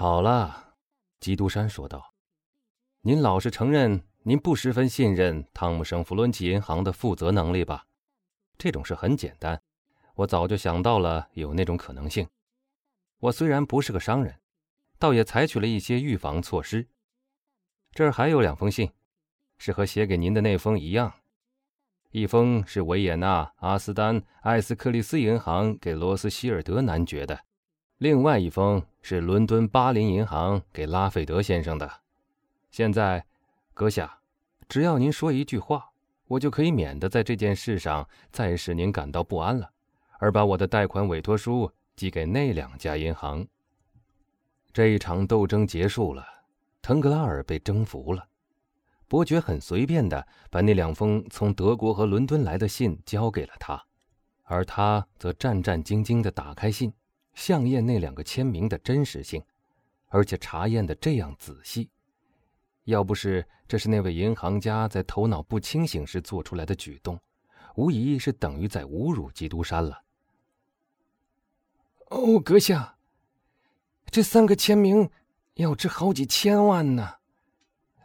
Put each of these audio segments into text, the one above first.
好了，基督山说道：“您老实承认，您不十分信任汤姆省弗伦奇银行的负责能力吧？这种事很简单，我早就想到了有那种可能性。我虽然不是个商人，倒也采取了一些预防措施。这儿还有两封信，是和写给您的那封一样。一封是维也纳阿斯丹艾斯克利斯银行给罗斯希尔德男爵的。”另外一封是伦敦巴林银行给拉斐德先生的。现在，阁下，只要您说一句话，我就可以免得在这件事上再使您感到不安了，而把我的贷款委托书寄给那两家银行。这一场斗争结束了，腾格拉尔被征服了。伯爵很随便的把那两封从德国和伦敦来的信交给了他，而他则战战兢兢的打开信。相验那两个签名的真实性，而且查验的这样仔细，要不是这是那位银行家在头脑不清醒时做出来的举动，无疑是等于在侮辱基督山了。哦，阁下，这三个签名要值好几千万呢，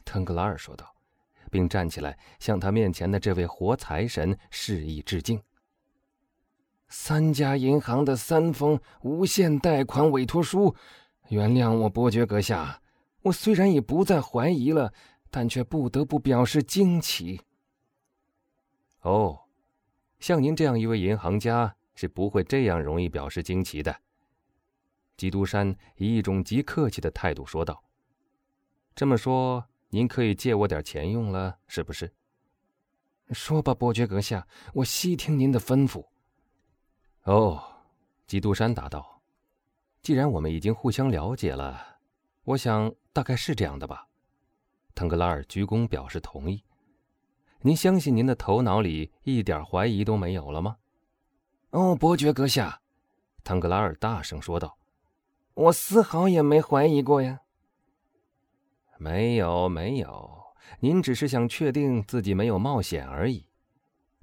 腾格拉尔说道，并站起来向他面前的这位活财神示意致敬。三家银行的三封无限贷款委托书，原谅我，伯爵阁下，我虽然已不再怀疑了，但却不得不表示惊奇。哦，像您这样一位银行家是不会这样容易表示惊奇的。基督山以一种极客气的态度说道：“这么说，您可以借我点钱用了，是不是？”说吧，伯爵阁下，我悉听您的吩咐。哦，基督山答道：“既然我们已经互相了解了，我想大概是这样的吧。”腾格拉尔鞠躬表示同意。您相信您的头脑里一点怀疑都没有了吗？哦，伯爵阁下，腾格拉尔大声说道：“我丝毫也没怀疑过呀。”没有，没有，您只是想确定自己没有冒险而已。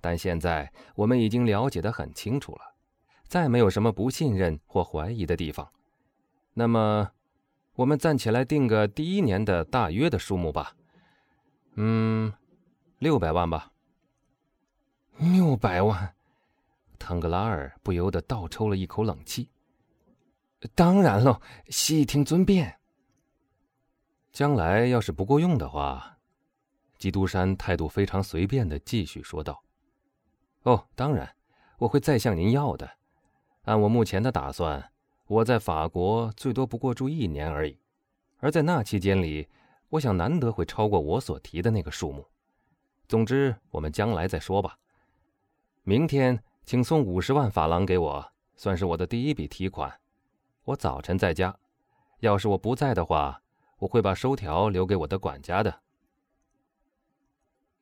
但现在我们已经了解的很清楚了。再没有什么不信任或怀疑的地方，那么，我们暂且来定个第一年的大约的数目吧。嗯，六百万吧。六百万，腾格拉尔不由得倒抽了一口冷气。当然喽，悉听尊便。将来要是不够用的话，基督山态度非常随便的继续说道：“哦，当然，我会再向您要的。”按我目前的打算，我在法国最多不过住一年而已，而在那期间里，我想难得会超过我所提的那个数目。总之，我们将来再说吧。明天，请送五十万法郎给我，算是我的第一笔提款。我早晨在家，要是我不在的话，我会把收条留给我的管家的。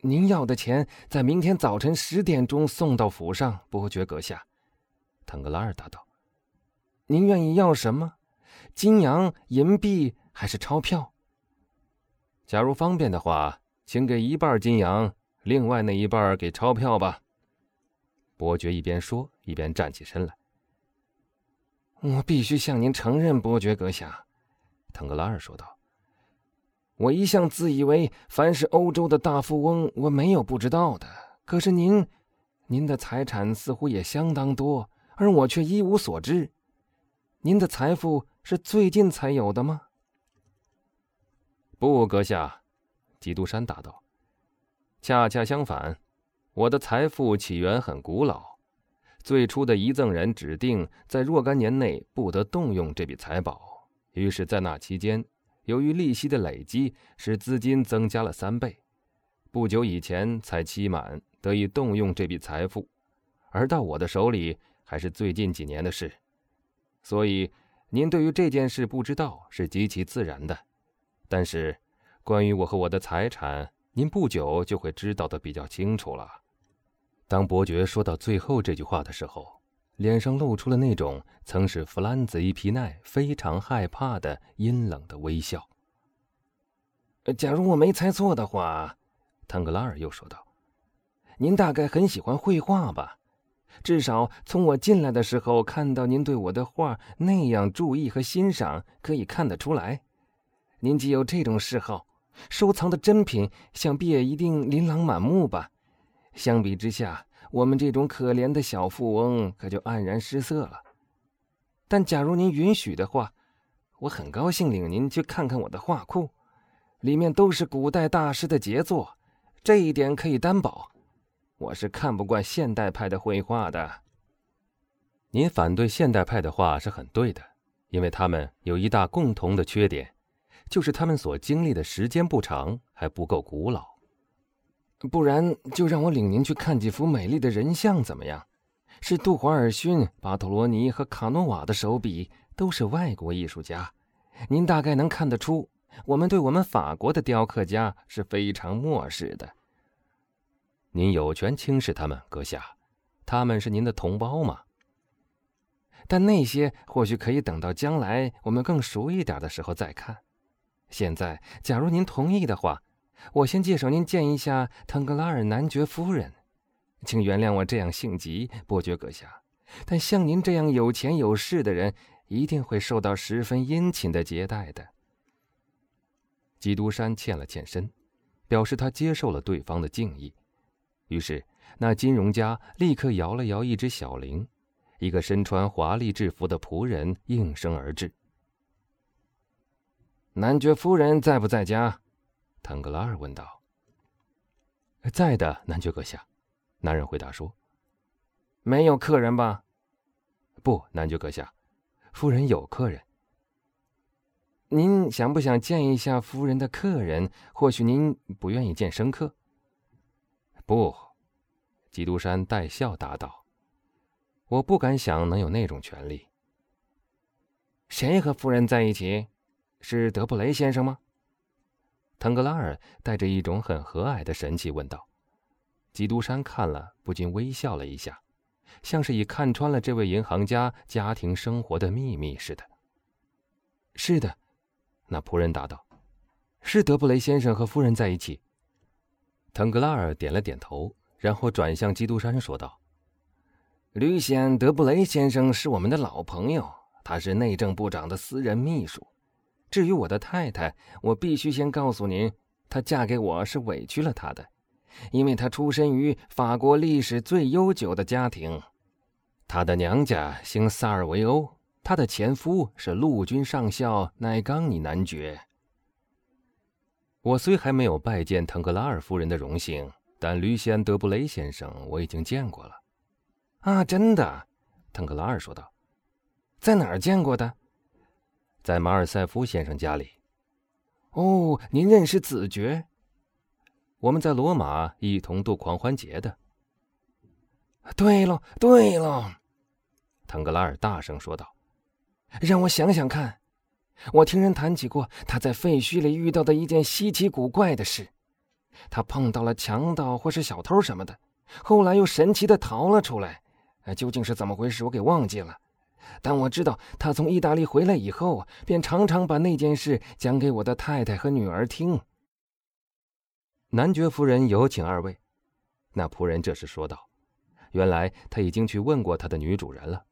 您要的钱在明天早晨十点钟送到府上，伯爵阁下。腾格拉尔答道：“您愿意要什么？金洋、银币还是钞票？假如方便的话，请给一半金洋，另外那一半给钞票吧。”伯爵一边说，一边站起身来。“我必须向您承认，伯爵阁下。”腾格拉尔说道，“我一向自以为凡是欧洲的大富翁，我没有不知道的。可是您，您的财产似乎也相当多。”而我却一无所知，您的财富是最近才有的吗？不，阁下，基督山答道：“恰恰相反，我的财富起源很古老。最初的遗赠人指定在若干年内不得动用这笔财宝，于是，在那期间，由于利息的累积，使资金增加了三倍。不久以前才期满，得以动用这笔财富，而到我的手里。”还是最近几年的事，所以您对于这件事不知道是极其自然的。但是，关于我和我的财产，您不久就会知道的比较清楚了。当伯爵说到最后这句话的时候，脸上露出了那种曾使弗兰兹·伊皮奈非常害怕的阴冷的微笑。假如我没猜错的话，腾格拉尔又说道：“您大概很喜欢绘画吧？”至少从我进来的时候看到您对我的画那样注意和欣赏，可以看得出来。您既有这种嗜好，收藏的珍品想必也一定琳琅满目吧？相比之下，我们这种可怜的小富翁可就黯然失色了。但假如您允许的话，我很高兴领您去看看我的画库，里面都是古代大师的杰作，这一点可以担保。我是看不惯现代派的绘画的。您反对现代派的画是很对的，因为他们有一大共同的缺点，就是他们所经历的时间不长，还不够古老。不然就让我领您去看几幅美丽的人像，怎么样？是杜华尔逊、巴托罗尼和卡诺瓦的手笔，都是外国艺术家。您大概能看得出，我们对我们法国的雕刻家是非常漠视的。您有权轻视他们，阁下，他们是您的同胞嘛。但那些或许可以等到将来我们更熟一点的时候再看。现在，假如您同意的话，我先介绍您见一下腾格拉尔男爵夫人。请原谅我这样性急，伯爵阁下，但像您这样有钱有势的人，一定会受到十分殷勤的接待的。基督山欠了欠身，表示他接受了对方的敬意。于是，那金融家立刻摇了摇一只小铃，一个身穿华丽制服的仆人应声而至。男爵夫人在不在家？腾格拉尔问道。在的，男爵阁下。男人回答说：“没有客人吧？”“不，男爵阁下，夫人有客人。”“您想不想见一下夫人的客人？或许您不愿意见生客。”不，基督山带笑答道：“我不敢想能有那种权利。”谁和夫人在一起？是德布雷先生吗？腾格拉尔带着一种很和蔼的神气问道。基督山看了，不禁微笑了一下，像是已看穿了这位银行家家庭生活的秘密似的。是的，那仆人答道：“是德布雷先生和夫人在一起。”腾格拉尔点了点头，然后转向基督山说道：“吕显·德布雷先生是我们的老朋友，他是内政部长的私人秘书。至于我的太太，我必须先告诉您，她嫁给我是委屈了她的，因为她出身于法国历史最悠久的家庭。她的娘家姓萨尔维欧，她的前夫是陆军上校奈冈尼男爵。”我虽还没有拜见腾格拉尔夫人的荣幸，但吕西安·德布雷先生我已经见过了。啊，真的，腾格拉尔说道。在哪儿见过的？在马尔塞夫先生家里。哦，您认识子爵？我们在罗马一同度狂欢节的。对了，对了，腾格拉尔大声说道。让我想想看。我听人谈起过他在废墟里遇到的一件稀奇古怪的事，他碰到了强盗或是小偷什么的，后来又神奇的逃了出来。究竟是怎么回事，我给忘记了。但我知道他从意大利回来以后，便常常把那件事讲给我的太太和女儿听。男爵夫人有请二位。那仆人这时说道：“原来他已经去问过他的女主人了。”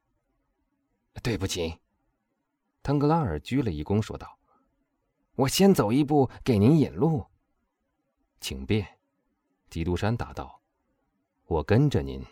对不起。腾格拉尔鞠了一躬，说道：“我先走一步，给您引路。”请便。”基督山答道：“我跟着您。”